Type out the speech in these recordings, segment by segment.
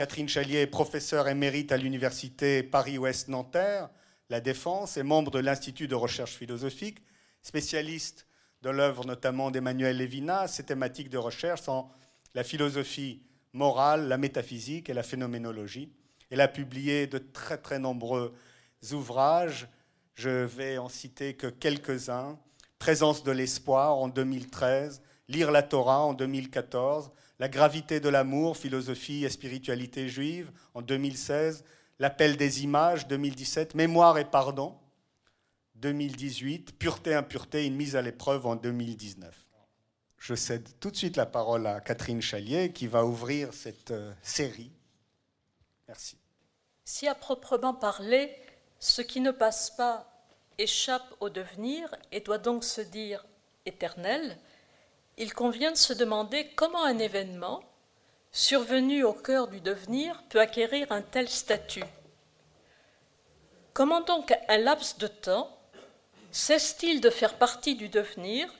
Catherine Chalier est professeure émérite à l'université Paris-Ouest Nanterre, La Défense, et membre de l'Institut de recherche philosophique, spécialiste de l'œuvre notamment d'Emmanuel Lévinas. Ses thématiques de recherche sont la philosophie morale, la métaphysique et la phénoménologie. Elle a publié de très très nombreux ouvrages. Je vais en citer que quelques-uns. Présence de l'espoir en 2013, Lire la Torah en 2014, La gravité de l'amour, philosophie et spiritualité juive en 2016, L'appel des images 2017, Mémoire et pardon 2018, Pureté, impureté, une mise à l'épreuve en 2019. Je cède tout de suite la parole à Catherine Chalier qui va ouvrir cette euh, série. Merci. Si à proprement parler, ce qui ne passe pas échappe au devenir et doit donc se dire éternel, il convient de se demander comment un événement, survenu au cœur du devenir, peut acquérir un tel statut. Comment donc un laps de temps cesse-t-il de faire partie du devenir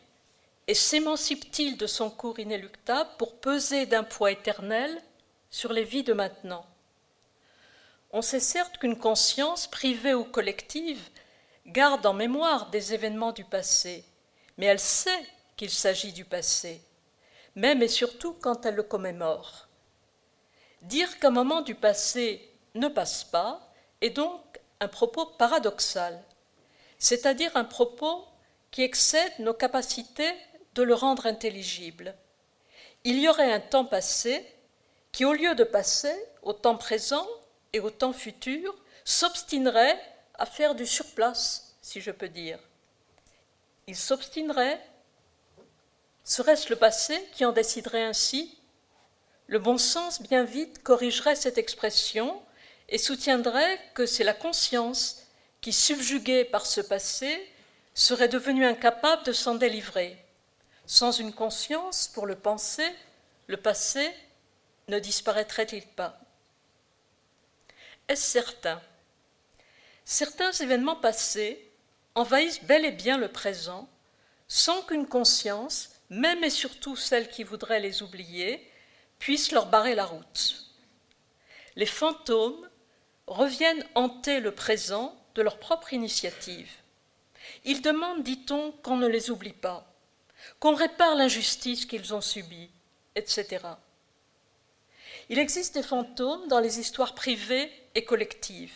et s'émancipe-t-il de son cours inéluctable pour peser d'un poids éternel sur les vies de maintenant? On sait certes qu'une conscience, privée ou collective, garde en mémoire des événements du passé, mais elle sait qu'il s'agit du passé, même et surtout quand elle le commémore. Dire qu'un moment du passé ne passe pas est donc un propos paradoxal, c'est-à-dire un propos qui excède nos capacités de le rendre intelligible. Il y aurait un temps passé qui, au lieu de passer au temps présent et au temps futur, s'obstinerait à faire du surplace, si je peux dire. Il s'obstinerait Serait-ce le passé qui en déciderait ainsi? Le bon sens bien vite corrigerait cette expression et soutiendrait que c'est la conscience qui, subjuguée par ce passé, serait devenue incapable de s'en délivrer. Sans une conscience pour le penser, le passé ne disparaîtrait-il pas? Est-ce certain? Certains événements passés envahissent bel et bien le présent sans qu'une conscience, même et surtout celle qui voudrait les oublier, puisse leur barrer la route. Les fantômes reviennent hanter le présent de leur propre initiative. Ils demandent, dit-on, qu'on ne les oublie pas, qu'on répare l'injustice qu'ils ont subie, etc. Il existe des fantômes dans les histoires privées et collectives.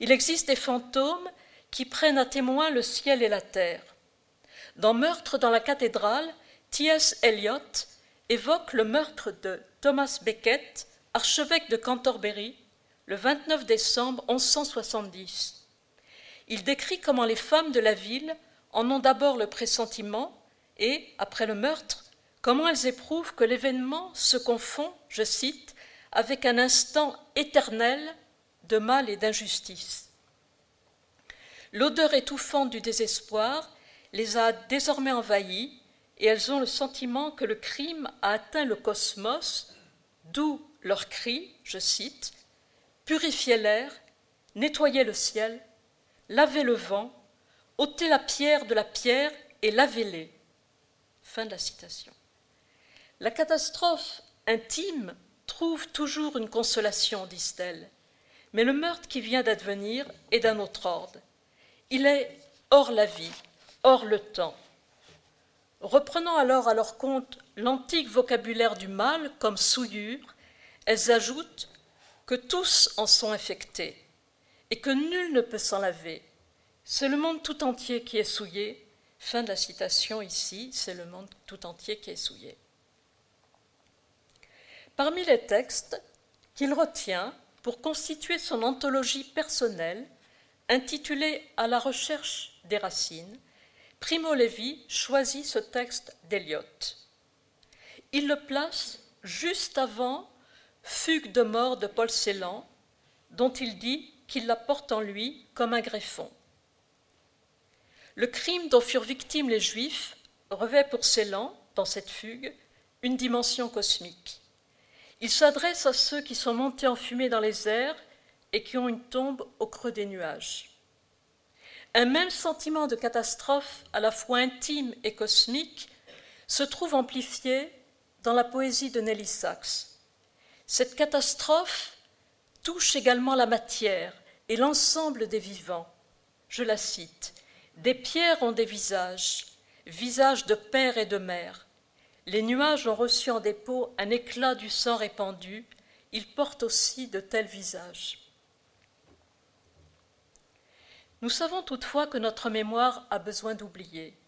Il existe des fantômes qui prennent à témoin le ciel et la terre. Dans Meurtre dans la cathédrale, T.S. Eliot évoque le meurtre de Thomas Becket, archevêque de Canterbury, le 29 décembre 1170. Il décrit comment les femmes de la ville en ont d'abord le pressentiment et, après le meurtre, comment elles éprouvent que l'événement se confond, je cite, avec un instant éternel de mal et d'injustice. L'odeur étouffante du désespoir les a désormais envahies et elles ont le sentiment que le crime a atteint le cosmos, d'où leur cri, je cite, Purifiez l'air, nettoyez le ciel, lavez le vent, ôtez la pierre de la pierre et lavez-les. Fin de la citation. La catastrophe intime trouve toujours une consolation, disent-elles, mais le meurtre qui vient d'advenir est d'un autre ordre. Il est hors la vie, hors le temps. Reprenant alors à leur compte l'antique vocabulaire du mal comme souillure, elles ajoutent que tous en sont infectés et que nul ne peut s'en laver. C'est le monde tout entier qui est souillé. Fin de la citation ici, c'est le monde tout entier qui est souillé. Parmi les textes qu'il retient pour constituer son anthologie personnelle, intitulée À la recherche des racines, Primo Levi choisit ce texte d'Eliot. Il le place juste avant Fugue de mort de Paul Celan, dont il dit qu'il la porte en lui comme un greffon. Le crime dont furent victimes les Juifs revêt pour Celan, dans cette fugue, une dimension cosmique. Il s'adresse à ceux qui sont montés en fumée dans les airs et qui ont une tombe au creux des nuages. Un même sentiment de catastrophe, à la fois intime et cosmique, se trouve amplifié dans la poésie de Nelly Sachs. Cette catastrophe touche également la matière et l'ensemble des vivants. Je la cite. Des pierres ont des visages, visages de père et de mère. Les nuages ont reçu en dépôt un éclat du sang répandu, ils portent aussi de tels visages. Nous savons toutefois que notre mémoire a besoin d'oublier.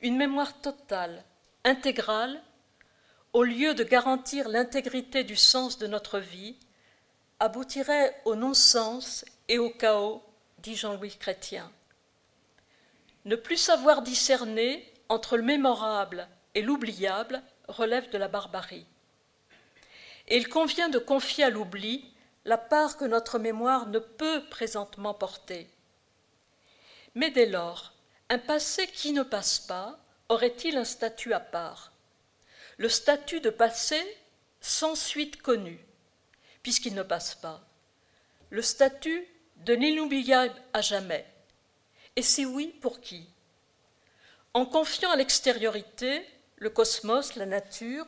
Une mémoire totale, intégrale, au lieu de garantir l'intégrité du sens de notre vie, aboutirait au non-sens et au chaos, dit Jean-Louis Chrétien. Ne plus savoir discerner entre le mémorable et l'oubliable relève de la barbarie. Et il convient de confier à l'oubli la part que notre mémoire ne peut présentement porter. Mais dès lors, un passé qui ne passe pas aurait-il un statut à part? Le statut de passé sans suite connue, puisqu'il ne passe pas. Le statut de l'inoubliable à jamais. Et si oui, pour qui? En confiant à l'extériorité, le cosmos, la nature,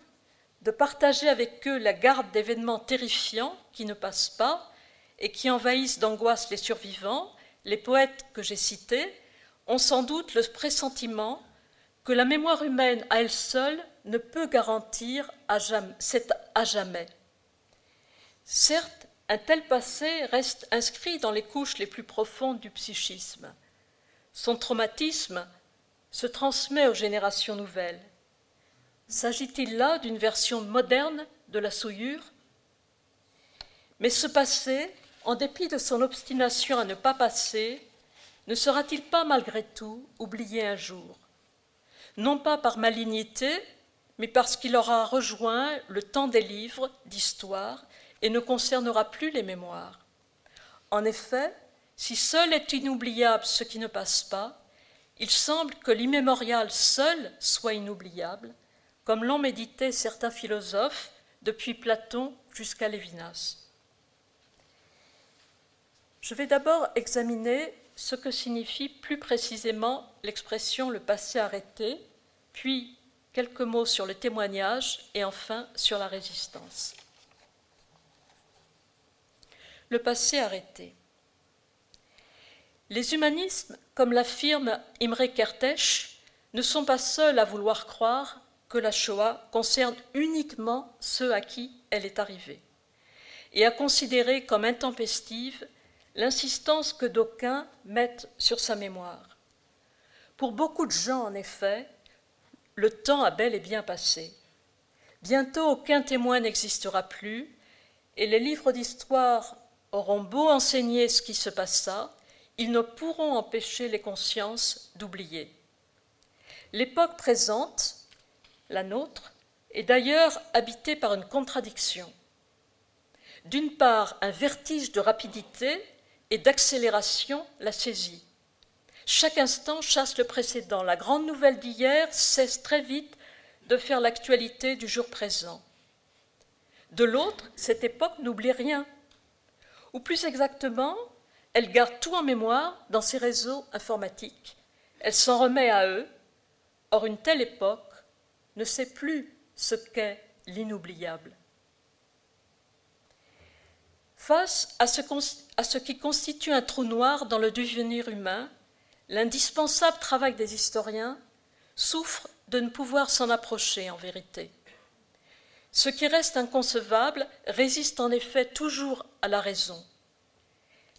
de partager avec eux la garde d'événements terrifiants qui ne passent pas et qui envahissent d'angoisse les survivants, les poètes que j'ai cités ont sans doute le pressentiment que la mémoire humaine à elle seule ne peut garantir à jamais, à jamais. Certes, un tel passé reste inscrit dans les couches les plus profondes du psychisme. Son traumatisme se transmet aux générations nouvelles. S'agit-il là d'une version moderne de la souillure? Mais ce passé, en dépit de son obstination à ne pas passer, ne sera-t-il pas malgré tout oublié un jour? Non pas par malignité, mais parce qu'il aura rejoint le temps des livres d'histoire et ne concernera plus les mémoires. En effet, si seul est inoubliable ce qui ne passe pas, il semble que l'immémorial seul soit inoubliable, comme l'ont médité certains philosophes depuis Platon jusqu'à Lévinas. Je vais d'abord examiner ce que signifie plus précisément l'expression le passé arrêté, puis quelques mots sur le témoignage et enfin sur la résistance. Le passé arrêté. Les humanismes, comme l'affirme Imre Kertész, ne sont pas seuls à vouloir croire que la Shoah concerne uniquement ceux à qui elle est arrivée, et à considérer comme intempestive l'insistance que d'aucuns mettent sur sa mémoire. Pour beaucoup de gens, en effet, le temps a bel et bien passé. Bientôt aucun témoin n'existera plus, et les livres d'histoire auront beau enseigner ce qui se passa, ils ne pourront empêcher les consciences d'oublier. L'époque présente, la nôtre, est d'ailleurs habitée par une contradiction. D'une part, un vertige de rapidité et d'accélération la saisit. Chaque instant chasse le précédent. La grande nouvelle d'hier cesse très vite de faire l'actualité du jour présent. De l'autre, cette époque n'oublie rien. Ou plus exactement, elle garde tout en mémoire dans ses réseaux informatiques. Elle s'en remet à eux. Or, une telle époque ne sait plus ce qu'est l'inoubliable. Face à ce, qui constitue un trou noir dans le devenir humain, l'indispensable travail des historiens souffre de ne pouvoir s'en approcher en vérité. Ce qui reste inconcevable résiste en effet toujours à la raison.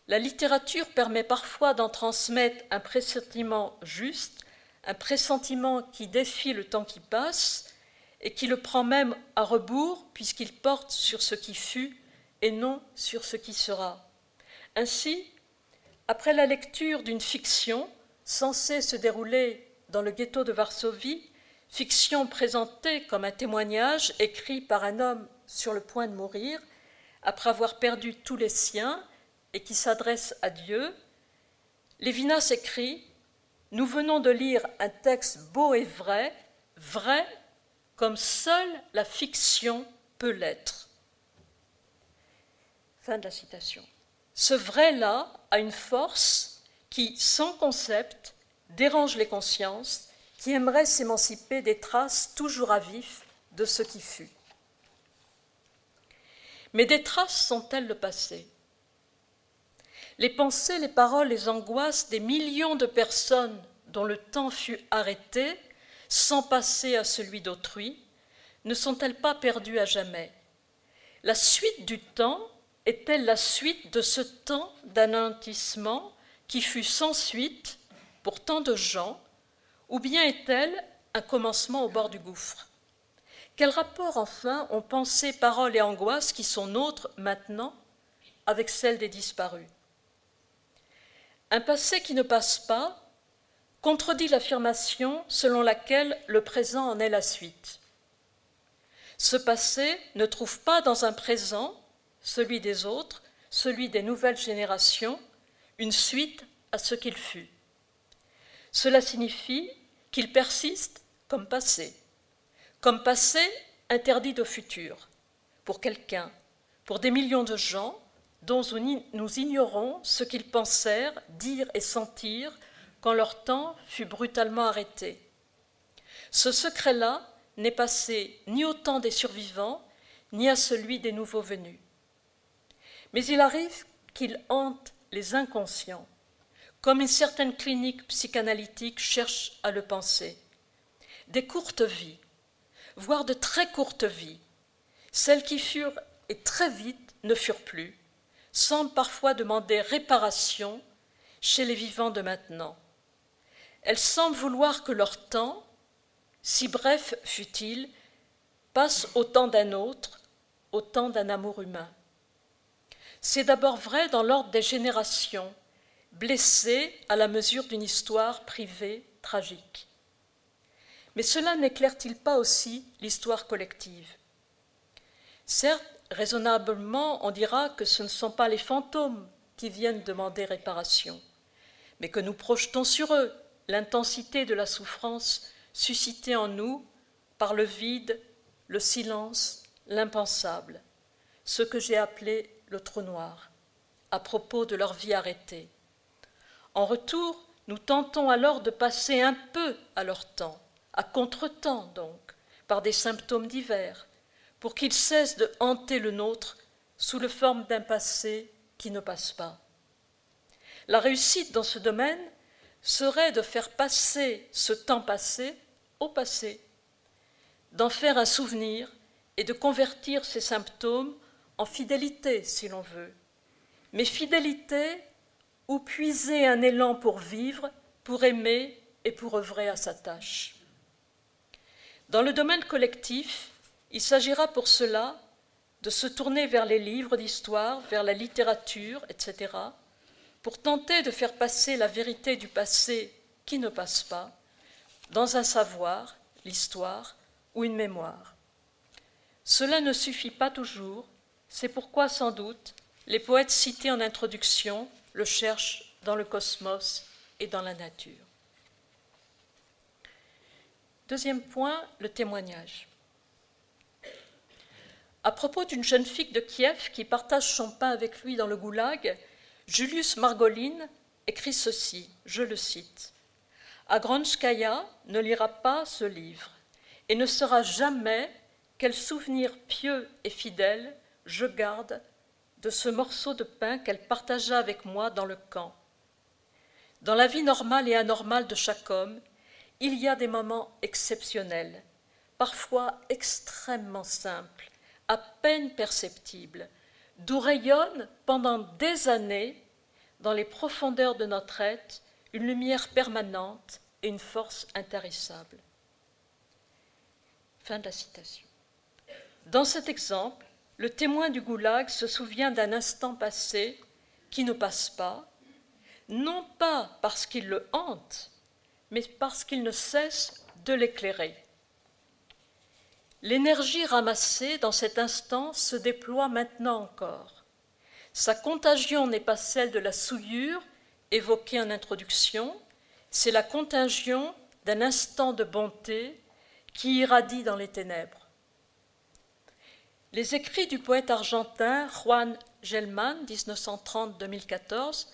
La littérature permet parfois d'en transmettre un pressentiment juste, un pressentiment qui défie le temps qui passe et qui le prend même à rebours puisqu'il porte sur ce qui fut et non sur ce qui sera. Ainsi, après la lecture d'une fiction censée se dérouler dans le ghetto de Varsovie, fiction présentée comme un témoignage écrit par un homme sur le point de mourir, après avoir perdu tous les siens et qui s'adresse à Dieu, Lévinas écrit Nous venons de lire un texte beau et vrai, vrai comme seule la fiction peut l'être. Fin de la citation. Ce vrai-là a une force qui, sans concept, dérange les consciences qui aimeraient s'émanciper des traces toujours à vif de ce qui fut. Mais des traces sont-elles le passé? Les pensées, les paroles, les angoisses des millions de personnes dont le temps fut arrêté, sans passer à celui d'autrui, ne sont-elles pas perdues à jamais? La suite du temps est-elle la suite de ce temps d'anéantissement qui fut sans suite pour tant de gens, ou bien est-elle un commencement au bord du gouffre? Quel rapport enfin ont pensées, paroles et angoisses qui sont nôtres maintenant avec celles des disparus? Un passé qui ne passe pas contredit l'affirmation selon laquelle le présent en est la suite. Ce passé ne trouve pas dans un présent, celui des autres, celui des nouvelles générations, une suite à ce qu'il fut. Cela signifie qu'il persiste comme passé, comme passé interdit au futur, pour quelqu'un, pour des millions de gens dont nous ignorons ce qu'ils pensèrent, dire et sentir quand leur temps fut brutalement arrêté. Ce secret-là n'est passé ni au temps des survivants, ni à celui des nouveaux venus. Mais il arrive qu'il hante les inconscients, comme une certaine clinique psychanalytique cherche à le penser. Des courtes vies, voire de très courtes vies, celles qui furent et très vite ne furent plus, semblent parfois demander réparation chez les vivants de maintenant. Elles semblent vouloir que leur temps, si bref fût-il, passe au temps d'un autre, au temps d'un amour humain. C'est d'abord vrai dans l'ordre des générations, blessées à la mesure d'une histoire privée tragique. Mais cela n'éclaire-t-il pas aussi l'histoire collective? Certes, raisonnablement, on dira que ce ne sont pas les fantômes qui viennent demander réparation, mais que nous projetons sur eux l'intensité de la souffrance suscitée en nous par le vide, le silence, l'impensable, ce que j'ai appelé le trou noir, à propos de leur vie arrêtée. En retour, nous tentons alors de passer un peu à leur temps, à contre-temps donc, par des symptômes divers, pour qu'ils cessent de hanter le nôtre sous la forme d'un passé qui ne passe pas. La réussite dans ce domaine serait de faire passer ce temps passé au passé, d'en faire un souvenir et de convertir ces symptômes en fidélité, si l'on veut. Mais fidélité ou puiser un élan pour vivre, pour aimer et pour œuvrer à sa tâche. Dans le domaine collectif, il s'agira pour cela de se tourner vers les livres d'histoire, vers la littérature, etc., pour tenter de faire passer la vérité du passé qui ne passe pas dans un savoir, l'histoire ou une mémoire. Cela ne suffit pas toujours, c'est pourquoi sans doute les poètes cités en introduction le cherchent dans le cosmos et dans la nature. Deuxième point, le témoignage. À propos d'une jeune fille de Kiev qui partage son pain avec lui dans le goulag, Julius Margolin écrit ceci, je le cite. Agronskaya ne lira pas ce livre et ne saura jamais quel souvenir pieux et fidèle je garde de ce morceau de pain qu'elle partagea avec moi dans le camp. Dans la vie normale et anormale de chaque homme, il y a des moments exceptionnels, parfois extrêmement simples, à peine perceptibles, d'où rayonne pendant des années, dans les profondeurs de notre être, une lumière permanente et une force intarissable. Fin de la citation. Dans cet exemple, le témoin du goulag se souvient d'un instant passé qui ne passe pas, non pas parce qu'il le hante, mais parce qu'il ne cesse de l'éclairer. L'énergie ramassée dans cet instant se déploie maintenant encore. Sa contagion n'est pas celle de la souillure évoquée en introduction, c'est la contagion d'un instant de bonté qui irradie dans les ténèbres. Les écrits du poète argentin Juan Gelman, 1930-2014,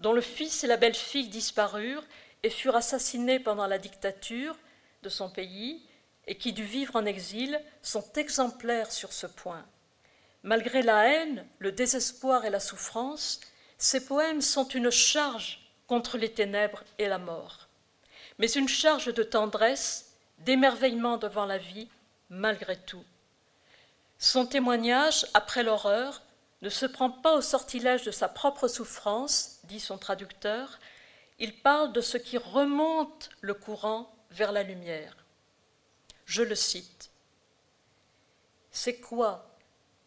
dont le fils et la belle-fille disparurent et furent assassinés pendant la dictature de son pays, et qui dut vivre en exil sont exemplaires sur ce point. Malgré la haine, le désespoir et la souffrance, ces poèmes sont une charge contre les ténèbres et la mort, mais une charge de tendresse, d'émerveillement devant la vie, malgré tout. Son témoignage, après l'horreur, ne se prend pas au sortilège de sa propre souffrance, dit son traducteur, il parle de ce qui remonte le courant vers la lumière. Je le cite. C'est quoi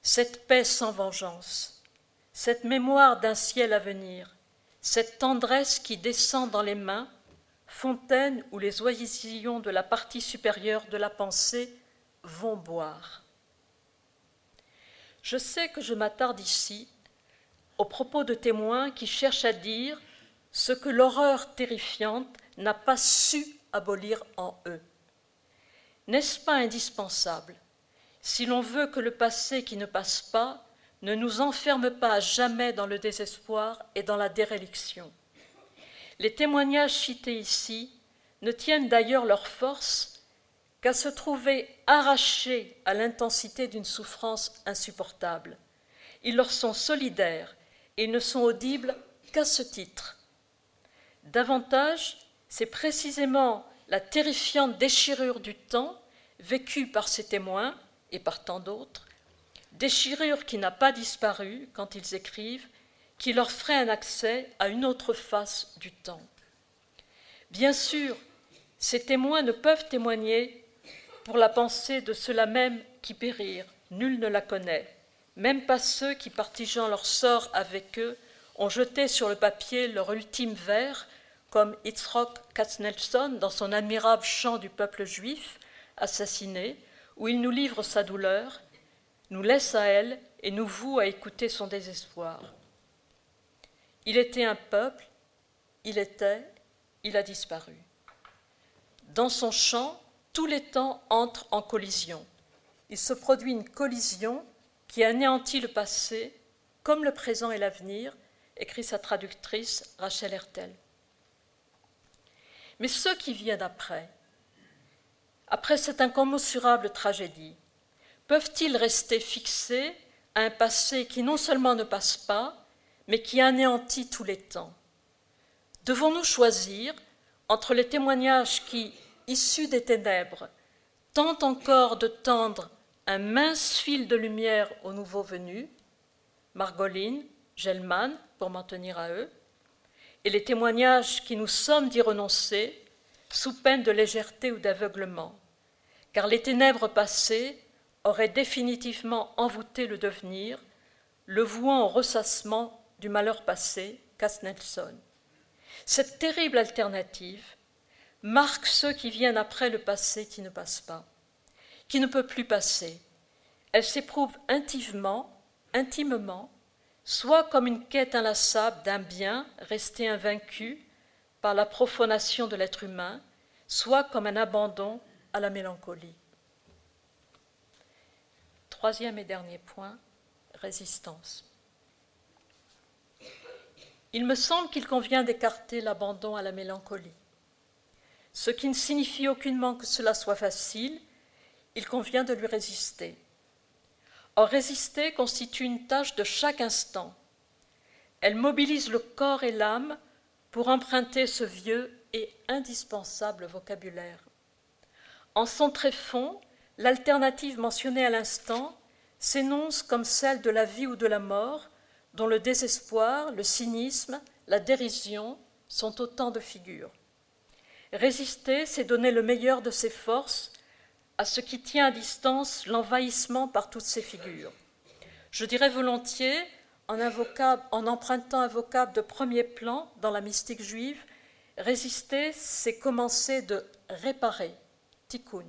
cette paix sans vengeance, cette mémoire d'un ciel à venir, cette tendresse qui descend dans les mains, fontaine où les oisillons de la partie supérieure de la pensée vont boire? Je sais que je m'attarde ici aux propos de témoins qui cherchent à dire ce que l'horreur terrifiante n'a pas su abolir en eux. N'est-ce pas indispensable, si l'on veut que le passé qui ne passe pas ne nous enferme pas à jamais dans le désespoir et dans la déréliction? Les témoignages cités ici ne tiennent d'ailleurs leur force se trouver arrachés à l'intensité d'une souffrance insupportable. Ils leur sont solidaires et ne sont audibles qu'à ce titre. Davantage, c'est précisément la terrifiante déchirure du temps vécue par ces témoins et par tant d'autres, déchirure qui n'a pas disparu quand ils écrivent, qui leur ferait un accès à une autre face du temps. Bien sûr, ces témoins ne peuvent témoigner pour la pensée de ceux-là même qui périrent, nul ne la connaît, même pas ceux qui, partageant leur sort avec eux, ont jeté sur le papier leur ultime vers, comme Itzrock Katznelson dans son admirable chant du peuple juif, assassiné, où il nous livre sa douleur, nous laisse à elle et nous voue à écouter son désespoir. Il était un peuple, il était, il a disparu. Dans son chant, tous les temps entrent en collision. Il se produit une collision qui anéantit le passé comme le présent et l'avenir, écrit sa traductrice Rachel Hertel. Mais ceux qui viennent après, après cette incommensurable tragédie, peuvent-ils rester fixés à un passé qui non seulement ne passe pas, mais qui anéantit tous les temps? Devons-nous choisir entre les témoignages qui, issus des ténèbres, tente encore de tendre un mince fil de lumière aux nouveaux venus, Margoline, Gelman, pour m'en tenir à eux, et les témoignages qui nous sommes d'y renoncer, sous peine de légèreté ou d'aveuglement, car les ténèbres passées auraient définitivement envoûté le devenir, le vouant au ressassement du malheur passé, casse Nelson. Cette terrible alternative marque ceux qui viennent après le passé qui ne passe pas, qui ne peut plus passer. Elle s'éprouve intimement, intimement, soit comme une quête inlassable d'un bien resté invaincu par la profanation de l'être humain, soit comme un abandon à la mélancolie. Troisième et dernier point, résistance. Il me semble qu'il convient d'écarter l'abandon à la mélancolie ce qui ne signifie aucunement que cela soit facile, il convient de lui résister. Or, résister constitue une tâche de chaque instant. Elle mobilise le corps et l'âme pour emprunter ce vieux et indispensable vocabulaire. En son tréfonds, l'alternative mentionnée à l'instant s'énonce comme celle de la vie ou de la mort, dont le désespoir, le cynisme, la dérision sont autant de figures. Résister, c'est donner le meilleur de ses forces à ce qui tient à distance l'envahissement par toutes ces figures. Je dirais volontiers, en, en empruntant un vocable de premier plan dans la mystique juive, résister, c'est commencer de réparer, tikkun,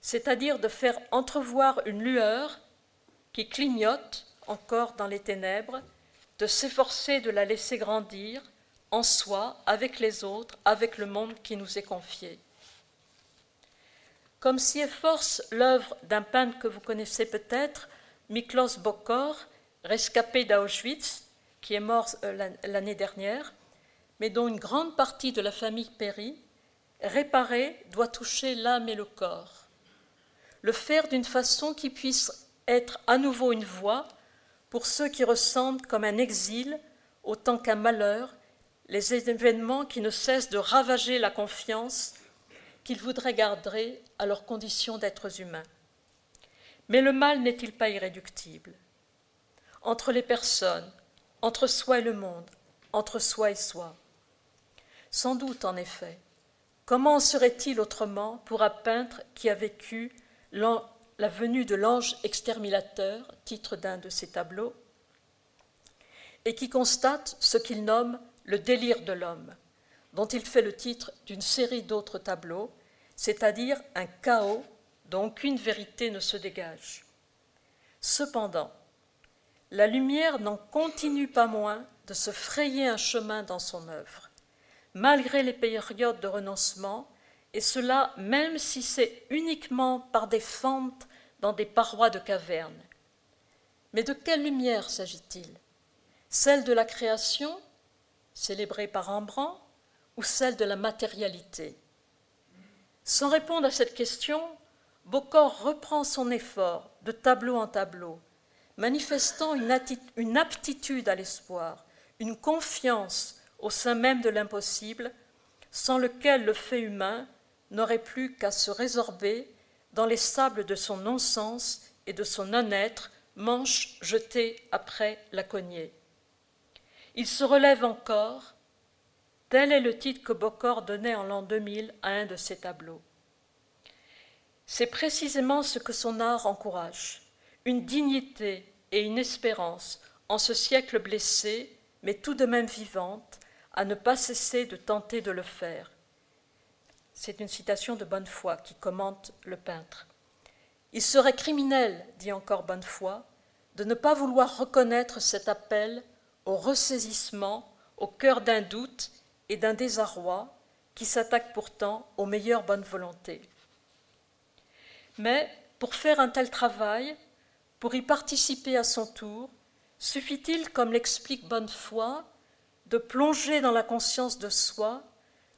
c'est-à-dire de faire entrevoir une lueur qui clignote encore dans les ténèbres, de s'efforcer de la laisser grandir, en soi, avec les autres, avec le monde qui nous est confié. Comme s'y efforce l'œuvre d'un peintre que vous connaissez peut-être, Miklos Bokor, rescapé d'Auschwitz, qui est mort euh, l'année dernière, mais dont une grande partie de la famille périt, réparer doit toucher l'âme et le corps. Le faire d'une façon qui puisse être à nouveau une voix pour ceux qui ressentent comme un exil autant qu'un malheur les événements qui ne cessent de ravager la confiance qu'ils voudraient garder à leur condition d'êtres humains. Mais le mal n'est-il pas irréductible? Entre les personnes, entre soi et le monde, entre soi et soi. Sans doute, en effet. Comment serait-il autrement pour un peintre qui a vécu la venue de l'ange exterminateur, titre d'un de ses tableaux, et qui constate ce qu'il nomme le délire de l'homme, dont il fait le titre d'une série d'autres tableaux, c'est-à-dire un chaos dont aucune vérité ne se dégage. Cependant, la lumière n'en continue pas moins de se frayer un chemin dans son œuvre, malgré les périodes de renoncement, et cela même si c'est uniquement par des fentes dans des parois de cavernes. Mais de quelle lumière s'agit-il? Celle de la création, célébrée par Rembrandt, ou celle de la matérialité? Sans répondre à cette question, Bocor reprend son effort de tableau en tableau, manifestant une, aptitude à l'espoir, une confiance au sein même de l'impossible, sans lequel le fait humain n'aurait plus qu'à se résorber dans les sables de son non-sens et de son non-être, manche jetée après la cognée. Il se relève encore, tel est le titre que Bocor donnait en l'an 2000 à un de ses tableaux. C'est précisément ce que son art encourage, une dignité et une espérance en ce siècle blessé, mais tout de même vivante, à ne pas cesser de tenter de le faire. C'est une citation de Bonnefoy qui commente le peintre. Il serait criminel, dit encore Bonnefoy, de ne pas vouloir reconnaître cet appel au ressaisissement au cœur d'un doute et d'un désarroi qui s'attaque pourtant aux meilleures bonnes volontés. Mais pour faire un tel travail, pour y participer à son tour, suffit-il, comme l'explique Bonnefoy, de plonger dans la conscience de soi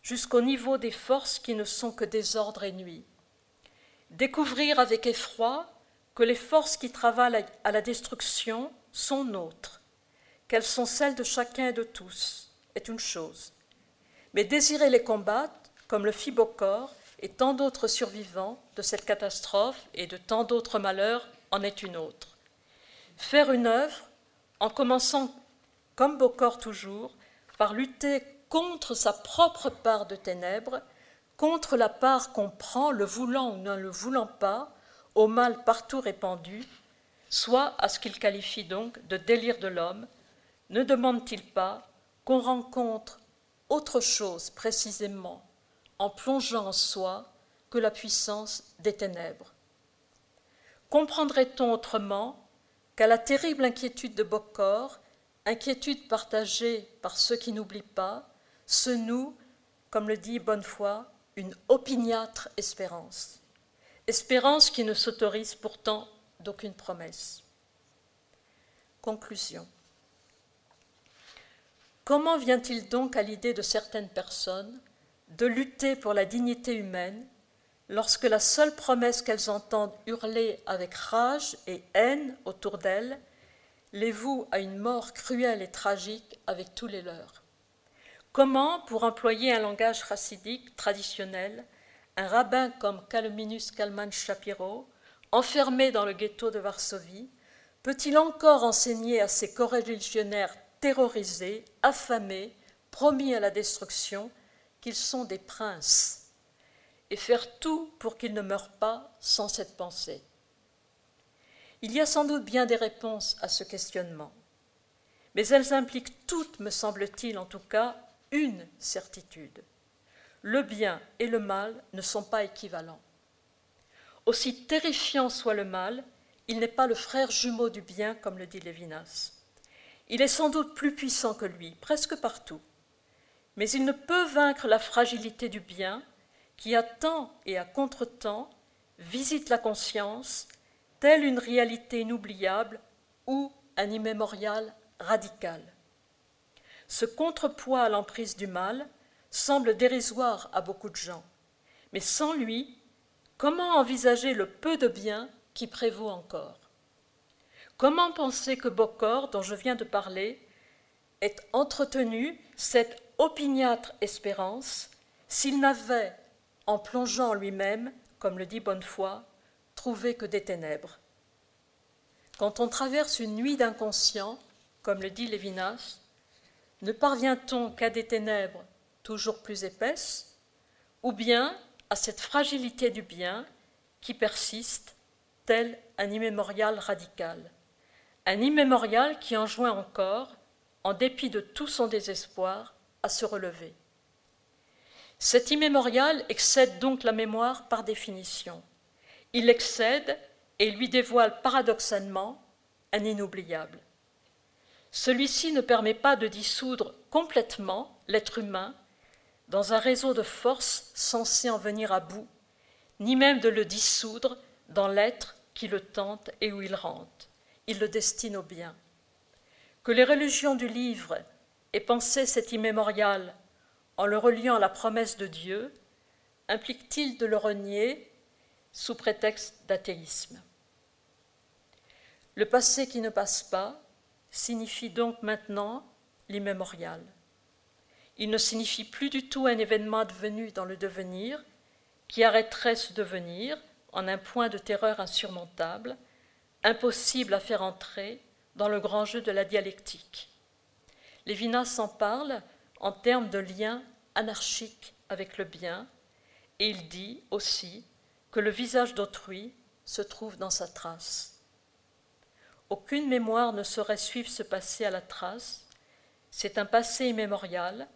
jusqu'au niveau des forces qui ne sont que désordre et nuit. Découvrir avec effroi que les forces qui travaillent à la destruction sont nôtres, qu'elles sont celles de chacun et de tous, est une chose. Mais désirer les combattre, comme le fit Bocor, et tant d'autres survivants de cette catastrophe et de tant d'autres malheurs en est une autre. Faire une œuvre en commençant, comme Bocor toujours, par lutter contre sa propre part de ténèbres, contre la part qu'on prend, le voulant ou ne le voulant pas, au mal partout répandu, soit à ce qu'il qualifie donc de délire de l'homme, ne demande-t-il pas qu'on rencontre autre chose précisément en plongeant en soi que la puissance des ténèbres? Comprendrait-on autrement qu'à la terrible inquiétude de Bocor, inquiétude partagée par ceux qui n'oublient pas, se noue, comme le dit Bonnefoy, une opiniâtre espérance. Espérance qui ne s'autorise pourtant d'aucune promesse? Conclusion. Comment vient-il donc à l'idée de certaines personnes de lutter pour la dignité humaine lorsque la seule promesse qu'elles entendent hurler avec rage et haine autour d'elles les voue à une mort cruelle et tragique avec tous les leurs? Comment, pour employer un langage chassidique traditionnel, un rabbin comme Kalminus Kalman Shapiro, enfermé dans le ghetto de Varsovie, peut-il encore enseigner à ses coreligionnaires terrorisés, affamés, promis à la destruction, qu'ils sont des princes, et faire tout pour qu'ils ne meurent pas sans cette pensée. Il y a sans doute bien des réponses à ce questionnement, mais elles impliquent toutes, me semble-t-il en tout cas, une certitude. Le bien et le mal ne sont pas équivalents. Aussi terrifiant soit le mal, il n'est pas le frère jumeau du bien, comme le dit Lévinas. Il est sans doute plus puissant que lui, presque partout. Mais il ne peut vaincre la fragilité du bien qui, à temps et à contre-temps, visite la conscience, telle une réalité inoubliable ou un immémorial radical. Ce contrepoids à l'emprise du mal semble dérisoire à beaucoup de gens, mais sans lui, comment envisager le peu de bien qui prévaut encore? Comment penser que Bocor, dont je viens de parler, ait entretenu cette opiniâtre espérance s'il n'avait, en plongeant lui-même, comme le dit Bonnefoy, trouvé que des ténèbres? Quand on traverse une nuit d'inconscient, comme le dit Lévinas, ne parvient-on qu'à des ténèbres toujours plus épaisses, ou bien à cette fragilité du bien qui persiste, tel un immémorial radical, un immémorial qui enjoint encore, en dépit de tout son désespoir, à se relever. Cet immémorial excède donc la mémoire par définition. Il excède et lui dévoile paradoxalement un inoubliable. Celui-ci ne permet pas de dissoudre complètement l'être humain dans un réseau de forces censé en venir à bout, ni même de le dissoudre dans l'être qui le tente et où il rentre. Il le destine au bien. Que les religions du livre aient pensé cet immémorial en le reliant à la promesse de Dieu, implique-t-il de le renier sous prétexte d'athéisme Le passé qui ne passe pas signifie donc maintenant l'immémorial. Il ne signifie plus du tout un événement advenu dans le devenir qui arrêterait ce devenir en un point de terreur insurmontable, impossible à faire entrer dans le grand jeu de la dialectique. Lévinas s'en parle en termes de lien anarchique avec le bien, et il dit aussi que le visage d'autrui se trouve dans sa trace. Aucune mémoire ne saurait suivre ce passé à la trace, c'est un passé immémorial,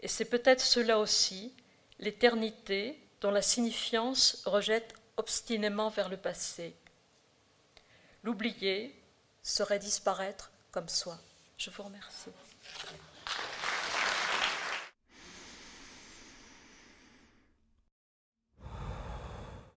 et c'est peut-être cela aussi, l'éternité dont la signifiance rejette obstinément vers le passé. L'oublier serait disparaître comme soi. Je vous remercie.